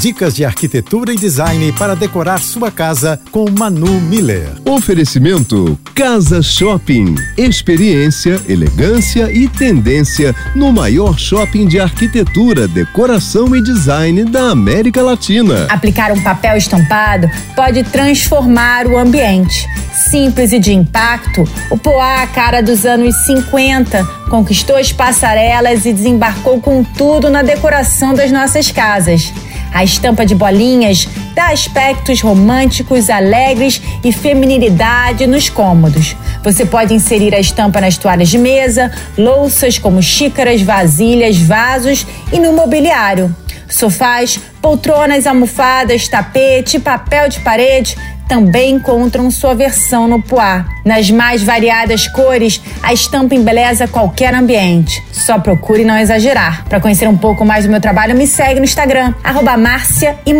Dicas de arquitetura e design para decorar sua casa com Manu Miller. Oferecimento Casa Shopping. Experiência, elegância e tendência no maior shopping de arquitetura, decoração e design da América Latina. Aplicar um papel estampado pode transformar o ambiente. Simples e de impacto, o Poá, cara dos anos 50, conquistou as passarelas e desembarcou com tudo na decoração das nossas casas. A estampa de bolinhas dá aspectos românticos, alegres e feminilidade nos cômodos. Você pode inserir a estampa nas toalhas de mesa, louças como xícaras, vasilhas, vasos e no mobiliário. Sofás, poltronas, almofadas, tapete, papel de parede também encontram sua versão no Poá. Nas mais variadas cores, a estampa embeleza qualquer ambiente. Só procure não exagerar. Para conhecer um pouco mais do meu trabalho, me segue no Instagram, arroba Márcia e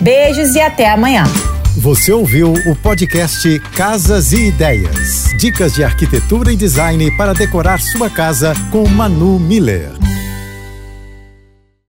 Beijos e até amanhã. Você ouviu o podcast Casas e Ideias. Dicas de arquitetura e design para decorar sua casa com Manu Miller.